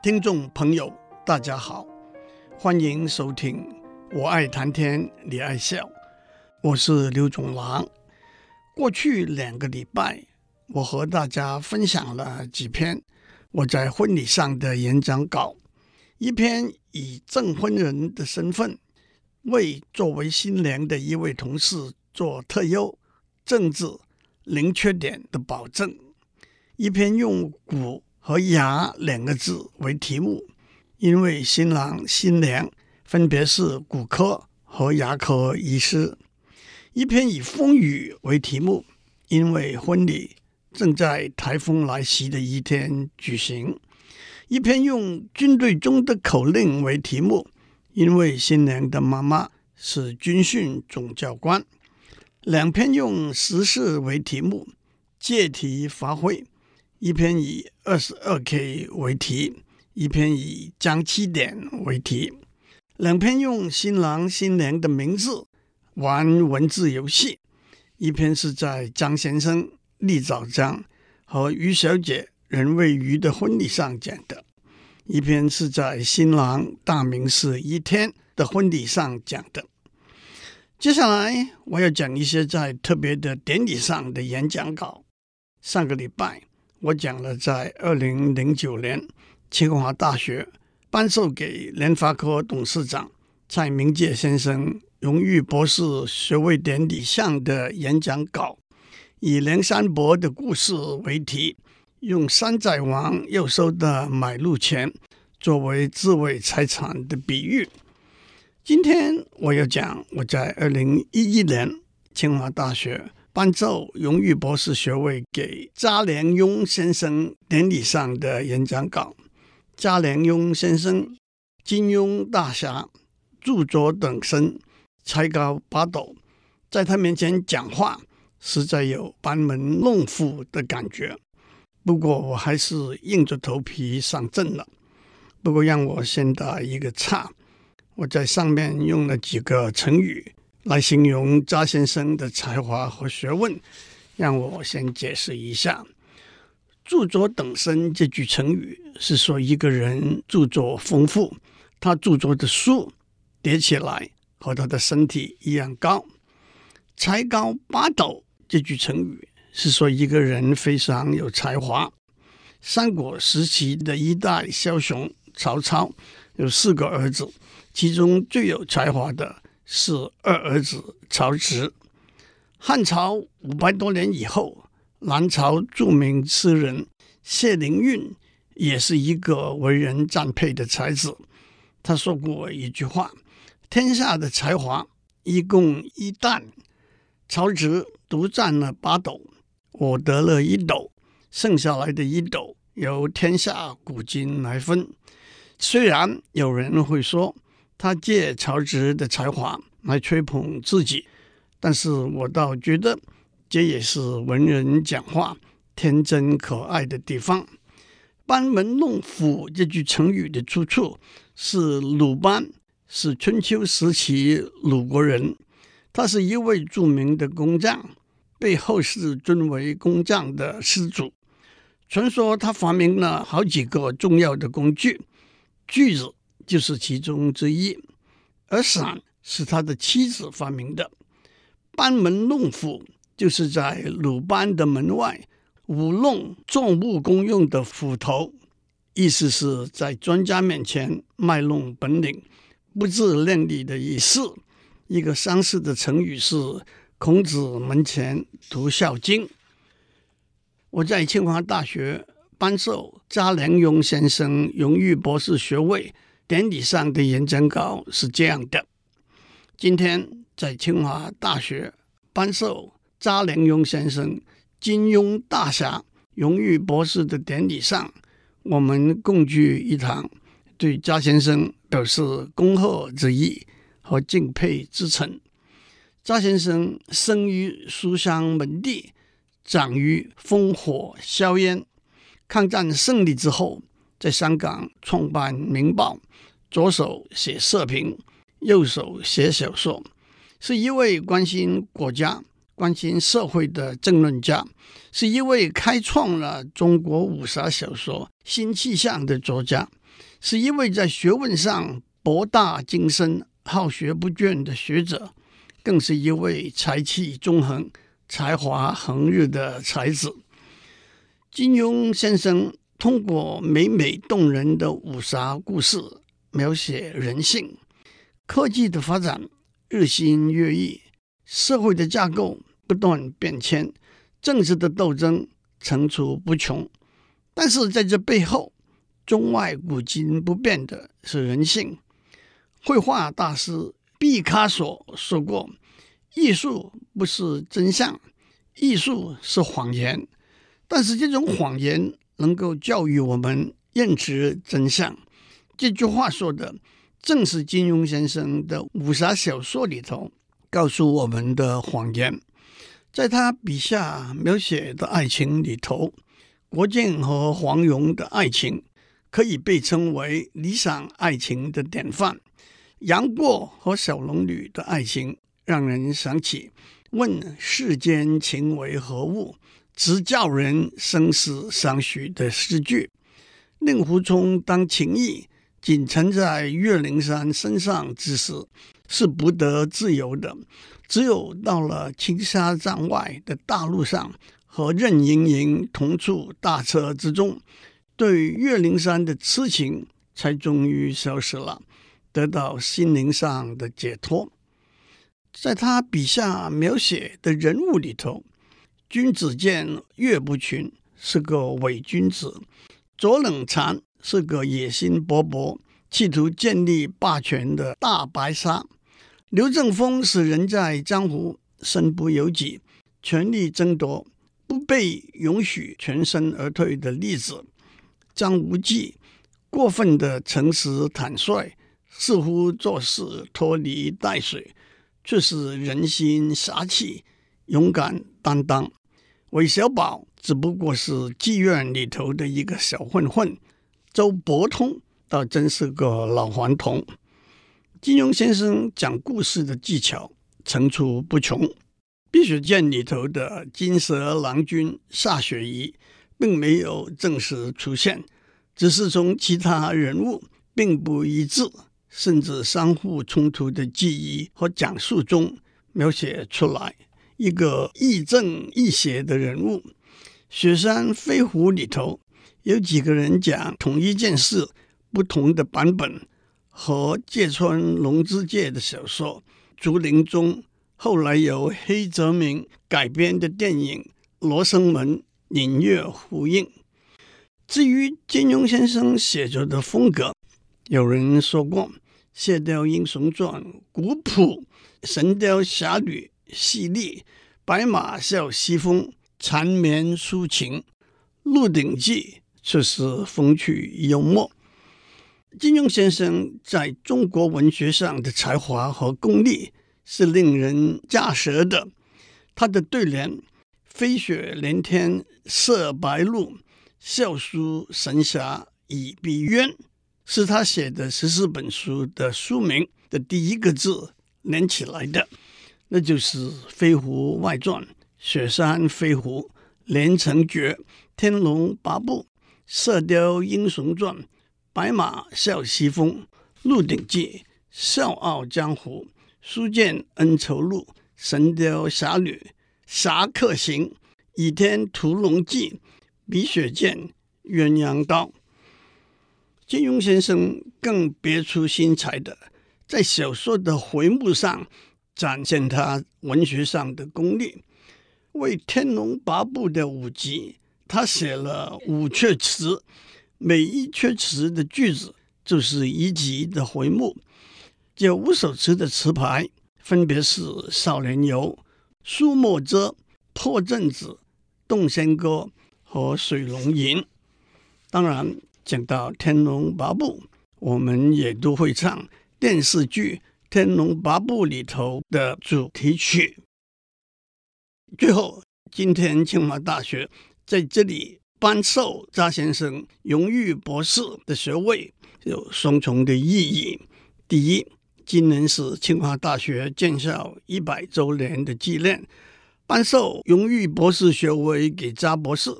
听众朋友，大家好，欢迎收听《我爱谈天，你爱笑》，我是刘总郎。过去两个礼拜，我和大家分享了几篇我在婚礼上的演讲稿，一篇以证婚人的身份为作为新娘的一位同事做特优政治零缺点的保证，一篇用古和牙两个字为题目，因为新郎新娘分别是骨科和牙科医师；一篇以风雨为题目，因为婚礼正在台风来袭的一天举行；一篇用军队中的口令为题目，因为新娘的妈妈是军训总教官；两篇用时事为题目，借题发挥。一篇以二十二 K 为题，一篇以张七点为题，两篇用新郎新娘的名字玩文字游戏。一篇是在张先生立早章和于小姐任魏瑜的婚礼上讲的，一篇是在新郎大名是一天的婚礼上讲的。接下来我要讲一些在特别的典礼上的演讲稿。上个礼拜。我讲了，在二零零九年清华大学颁授给联发科董事长蔡明介先生荣誉博士学位典礼上的演讲稿，以梁山伯的故事为题，用山寨王要收的买路钱作为自卫财产的比喻。今天我要讲我在二零一一年清华大学。颁授荣誉博士学位给查良鏞先生典礼上的演讲稿。查良鏞先生金庸大侠，著作等身，才高八斗，在他面前讲话实在有班门弄斧的感觉。不过我还是硬着头皮上阵了。不过让我先打一个岔，我在上面用了几个成语。来形容查先生的才华和学问，让我先解释一下。著作等身这句成语是说一个人著作丰富，他著作的书叠起来和他的身体一样高。才高八斗这句成语是说一个人非常有才华。三国时期的一代枭雄曹操有四个儿子，其中最有才华的。是二儿子曹植。汉朝五百多年以后，南朝著名诗人谢灵运也是一个为人赞佩的才子。他说过一句话：“天下的才华一共一担，曹植独占了八斗，我得了一斗，剩下来的一斗由天下古今来分。”虽然有人会说，他借曹植的才华来吹捧自己，但是我倒觉得这也是文人讲话天真可爱的地方。班门弄斧这句成语的出处是鲁班，是春秋时期鲁国人，他是一位著名的工匠，被后世尊为工匠的始祖。传说他发明了好几个重要的工具，锯子。就是其中之一，而伞是他的妻子发明的。班门弄斧就是在鲁班的门外舞弄重物公用的斧头，意思是在专家面前卖弄本领，不自量力的意思。一个相似的成语是“孔子门前读孝经”。我在清华大学颁授查良庸先生荣誉博士学位。典礼上的演讲稿是这样的：今天在清华大学颁授查良镛先生金庸大侠荣誉博士的典礼上，我们共聚一堂，对查先生表示恭贺之意和敬佩之情。查先生生于书香门第，长于烽火硝烟。抗战胜利之后，在香港创办《明报》。左手写社评，右手写小说，是一位关心国家、关心社会的政论家，是一位开创了中国武侠小说新气象的作家，是一位在学问上博大精深、好学不倦的学者，更是一位才气纵横、才华横溢的才子。金庸先生通过美美动人的武侠故事，描写人性。科技的发展日新月异，社会的架构不断变迁，政治的斗争层出不穷。但是在这背后，中外古今不变的是人性。绘画大师毕卡索说过：“艺术不是真相，艺术是谎言。”但是这种谎言能够教育我们认知真相。这句话说的正是金庸先生的武侠小说里头告诉我们的谎言。在他笔下描写的爱情里头，郭靖和黄蓉的爱情可以被称为理想爱情的典范。杨过和小龙女的爱情让人想起“问世间情为何物”。直叫人生死相许的诗句，令狐冲当情意仅存在岳灵珊身上之时，是不得自由的。只有到了青纱帐外的大路上，和任盈盈同处大车之中，对岳灵珊的痴情才终于消失了，得到心灵上的解脱。在他笔下描写的人物里头。君子剑岳不群是个伪君子，左冷禅是个野心勃勃、企图建立霸权的大白鲨，刘正风是人在江湖身不由己、权力争夺不被允许全身而退的例子，张无忌过分的诚实坦率，似乎做事拖泥带水，却是人心侠气、勇敢担当。韦小宝只不过是妓院里头的一个小混混，周伯通倒真是个老顽童。金庸先生讲故事的技巧层出不穷，《碧血剑》里头的金蛇郎君歃血仪并没有正式出现，只是从其他人物并不一致，甚至相互冲突的记忆和讲述中描写出来。一个亦正亦邪的人物，《雪山飞狐》里头有几个人讲同一件事，不同的版本，和芥川龙之介的小说《竹林中》，后来由黑泽明改编的电影《罗生门》隐约呼应。至于金庸先生写作的风格，有人说过，《射雕英雄传》古朴，《神雕侠侣》细腻，白马啸西风，缠绵抒情；鹿鼎记却是风趣幽默。金庸先生在中国文学上的才华和功力是令人咋舌的。他的对联“飞雪连天射白鹿，笑书神侠倚碧鸳”，是他写的十四本书的书名的第一个字连起来的。那就是《飞狐外传》《雪山飞狐》《连城诀》《天龙八部》《射雕英雄传》《白马啸西风》《鹿鼎记》《笑傲江湖》《书剑恩仇录》《神雕侠侣》《侠客行》《倚天屠龙记》《碧血剑》《鸳鸯刀》。金庸先生更别出心裁的，在小说的回目上。展现他文学上的功力，为《天龙八部》的五集，他写了五阙词，每一阙词的句子就是一集的回目。这五首词的词牌分别是《少年游》《苏幕遮》《破阵子》《洞仙歌》和《水龙吟》。当然，讲到《天龙八部》，我们也都会唱电视剧。《天龙八部》里头的主题曲。最后，今天清华大学在这里颁授查先生荣誉博士的学位，有双重的意义。第一，今年是清华大学建校一百周年的纪念，颁授荣誉博士学位给查博士，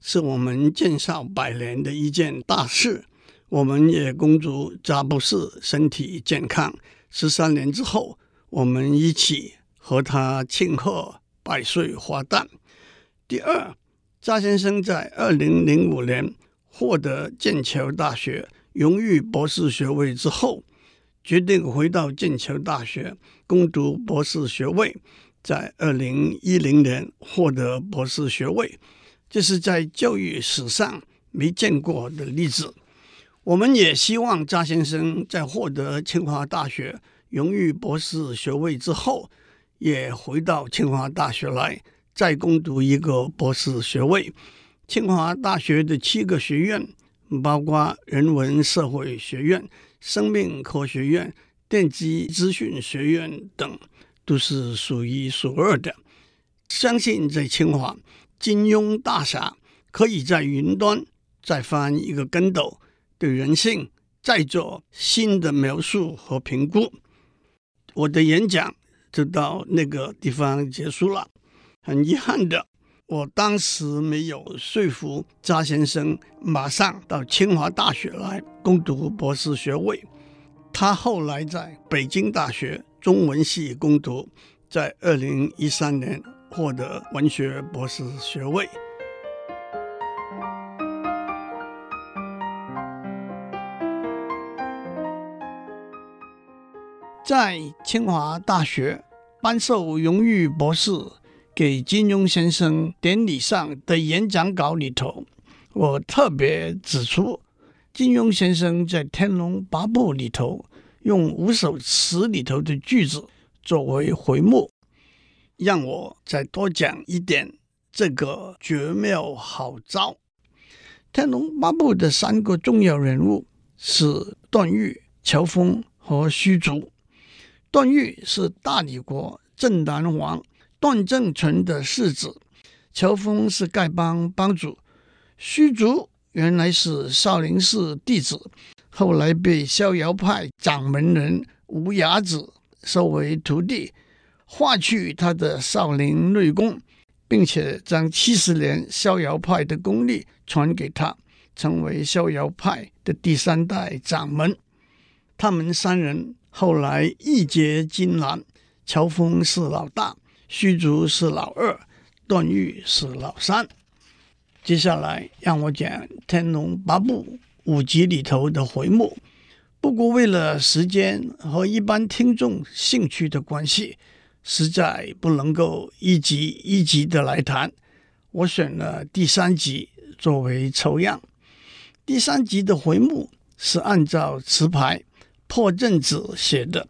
是我们建校百年的一件大事。我们也恭祝贾博士身体健康。十三年之后，我们一起和他庆贺百岁华诞。第二，查先生在二零零五年获得剑桥大学荣誉博士学位之后，决定回到剑桥大学攻读博士学位，在二零一零年获得博士学位，这是在教育史上没见过的例子。我们也希望查先生在获得清华大学荣誉博士学位之后，也回到清华大学来。再攻读一个博士学位，清华大学的七个学院，包括人文社会学院、生命科学院、电机资讯学院等，都是数一数二的。相信在清华，金庸大侠可以在云端再翻一个跟斗，对人性再做新的描述和评估。我的演讲就到那个地方结束了。很遗憾的，我当时没有说服查先生马上到清华大学来攻读博士学位。他后来在北京大学中文系攻读，在二零一三年获得文学博士学位。在清华大学颁授荣誉博士。给金庸先生典礼上的演讲稿里头，我特别指出，金庸先生在《天龙八部》里头用五首词里头的句子作为回目，让我再多讲一点这个绝妙好招。《天龙八部》的三个重要人物是段誉、乔峰和虚竹。段誉是大理国镇南王。段正淳的世子，乔峰是丐帮帮主，虚竹原来是少林寺弟子，后来被逍遥派掌门人无崖子收为徒弟，化去他的少林内功，并且将七十年逍遥派的功力传给他，成为逍遥派的第三代掌门。他们三人后来义结金兰，乔峰是老大。虚竹是老二，段誉是老三。接下来让我讲《天龙八部》五集里头的回目。不过为了时间和一般听众兴趣的关系，实在不能够一集一集的来谈。我选了第三集作为抽样。第三集的回目是按照词牌破阵子写的。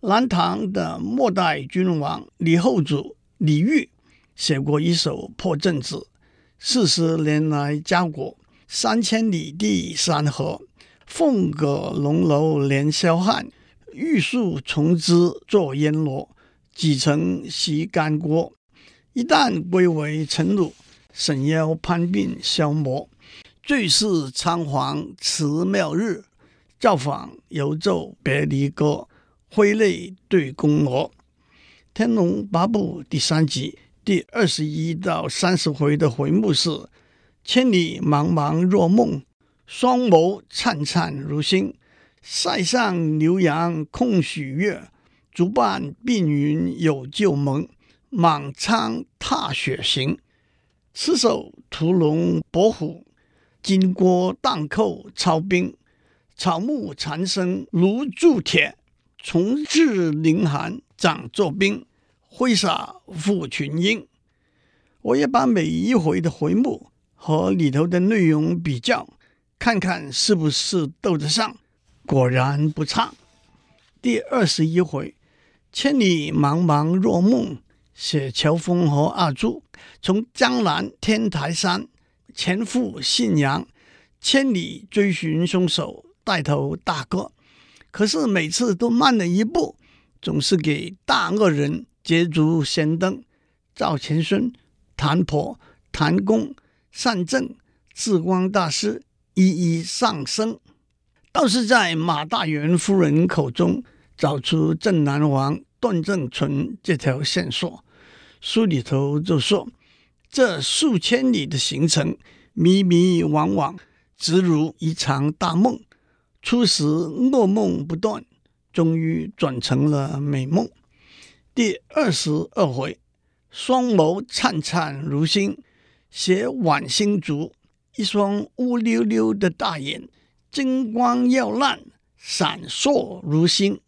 南唐的末代君王李后主李煜写过一首破阵子：四十年来家国，三千里地山河。凤阁龙楼连霄汉，玉树琼枝作烟罗。几曾习干戈，一旦归为臣虏。沈腰攀鬓消磨，最是仓皇辞庙日。造访游奏别离歌。挥泪对宫娥，《天龙八部》第三集第二十一到三十回的回目是：千里茫茫若梦，双眸灿灿如星。塞上牛羊空许月，竹半碧云有旧盟。满仓踏雪行，赤手屠龙搏虎，金戈荡寇操兵。草木缠身如铸铁。从至凌寒掌作冰，挥洒赴群英。我也把每一回的回目和里头的内容比较，看看是不是斗得上。果然不差。第二十一回，千里茫茫若梦，写乔峰和阿朱从江南天台山前赴信阳，千里追寻凶手，带头大哥。可是每次都慢了一步，总是给大恶人捷足先登。赵钱孙、谭婆、谭公、善正、智光大师一一丧生，倒是在马大元夫人口中找出镇南王段正淳这条线索。书里头就说，这数千里的行程，迷迷惘惘，直如一场大梦。初时噩梦不断，终于转成了美梦。第二十二回，双眸灿灿如星，写晚星族，一双乌溜溜的大眼，金光耀烂，闪烁如星。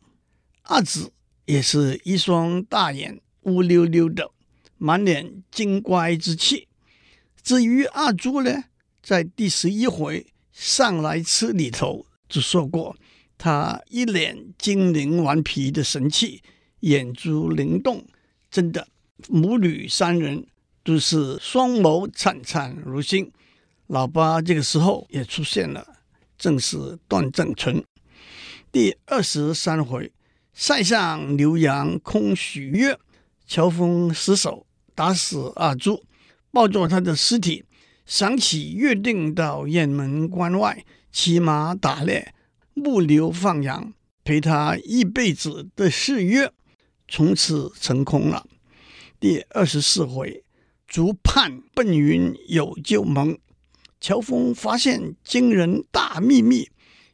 阿紫也是一双大眼，乌溜溜的，满脸精怪之气。至于阿珠呢，在第十一回上来吃里头就说过，他一脸精灵顽皮的神气，眼珠灵动，真的母女三人都是双眸灿灿如星。老八这个时候也出现了，正是段正淳。第二十三回，塞上牛羊空许约，乔峰失手打死阿朱。抱着他的尸体，想起约定到雁门关外骑马打猎、牧牛放羊，陪他一辈子的誓约，从此成空了。第二十四回，竹畔奔云有旧盟，乔峰发现惊人大秘密，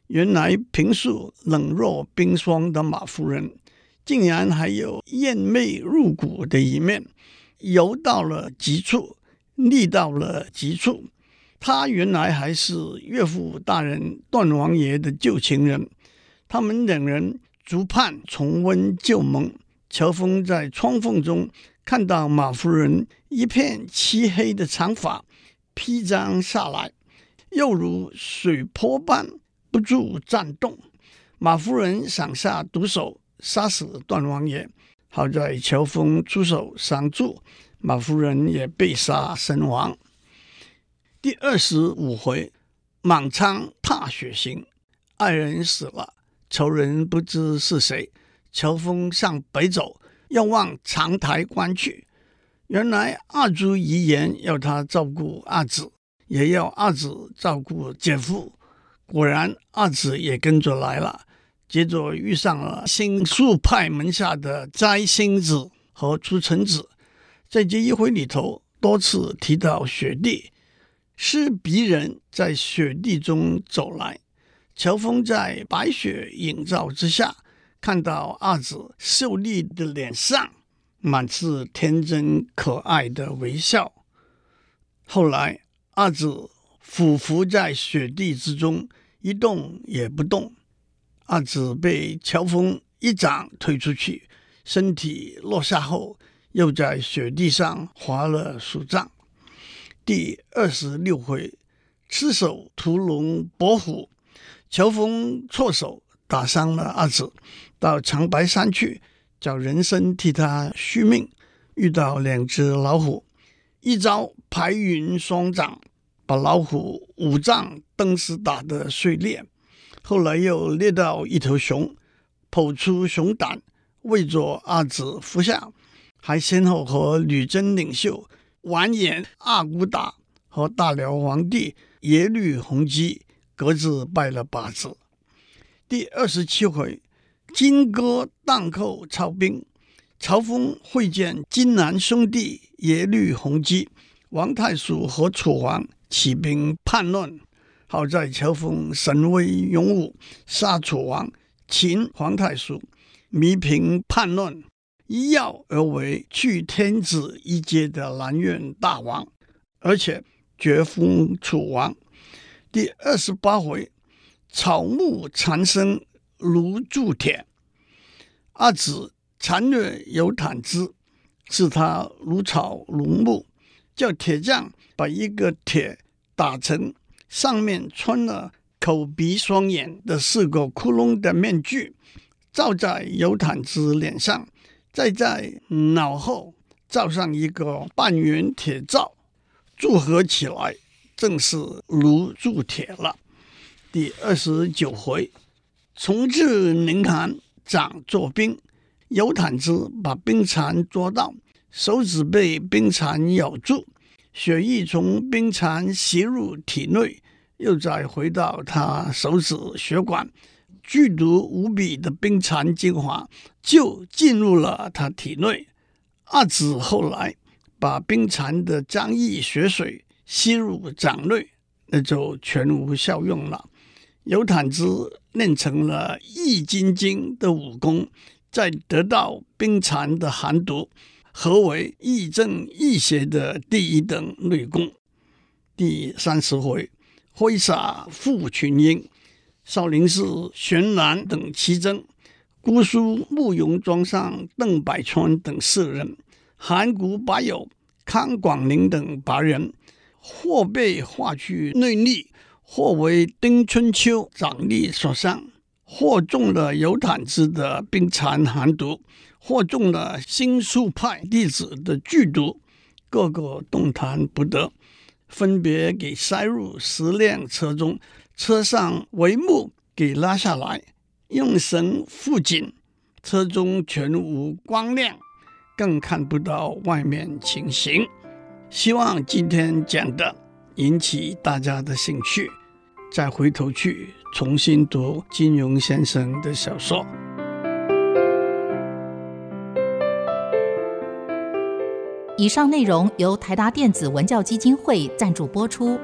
原来平素冷若冰霜的马夫人，竟然还有艳媚入骨的一面，游到了极处。腻到了极处，他原来还是岳父大人段王爷的旧情人。他们两人逐盼重温旧盟。乔峰在窗缝中看到马夫人一片漆黑的长发披张下来，又如水波般不住颤动。马夫人想下毒手杀死段王爷，好在乔峰出手相助。马夫人也被杀身亡。第二十五回，满仓踏雪行，爱人死了，仇人不知是谁。乔峰向北走，要往长台关去。原来阿朱遗言要他照顾阿紫，也要阿紫照顾姐夫。果然，阿紫也跟着来了。接着遇上了星宿派门下的摘星子和出尘子。在这一回里头，多次提到雪地，是别人在雪地中走来。乔峰在白雪映照之下，看到阿紫秀丽的脸上满是天真可爱的微笑。后来，阿紫俯伏在雪地之中，一动也不动。阿紫被乔峰一掌推出去，身体落下后。又在雪地上划了数丈。第二十六回，赤手屠龙搏虎，乔峰错手打伤了阿紫，到长白山去找人参替他续命。遇到两只老虎，一招排云双掌，把老虎五脏登时打得碎裂。后来又猎到一头熊，剖出熊胆，喂着阿紫服下。还先后和女真领袖完颜阿骨打和大辽皇帝耶律洪基各自拜了把子。第二十七回，金戈荡寇操兵，曹峰会见金南兄弟耶律洪基、王太叔和楚王起兵叛乱，好在乔峰神威勇武，杀楚王，擒皇太叔，弥平叛乱。一跃而为去天子一阶的南院大王，而且绝封楚王。第二十八回，草木缠身如铸铁，阿紫残虐尤坦之，使他如草如木，叫铁匠把一个铁打成上面穿了口鼻双眼的四个窟窿的面具，罩在尤坦之脸上。再在脑后罩上一个半圆铁罩，组合起来正是炉铸铁了。第二十九回，重置宁寒掌作冰，有毯子把冰蚕捉到，手指被冰蚕咬住，血液从冰蚕吸入体内，又再回到他手指血管。剧毒无比的冰蚕精华就进入了他体内。阿紫后来把冰蚕的浆液血水吸入掌内，那就全无效用了。尤坦之练成了易筋经的武功，再得到冰蚕的寒毒，合为亦正亦邪的第一等内功。第三十回，挥洒负群英，少林寺玄蓝等奇珍，姑苏慕容庄上邓百川等四人，函谷八友康广宁等八人，或被划去内力，或为丁春秋掌力所伤，或中了尤坦之的冰蚕寒毒，或中了星宿派弟子的剧毒，个个动弹不得。分别给塞入十辆车中，车上帷幕给拉下来，用绳缚紧，车中全无光亮，更看不到外面情形。希望今天讲的引起大家的兴趣，再回头去重新读金庸先生的小说。以上内容由台达电子文教基金会赞助播出。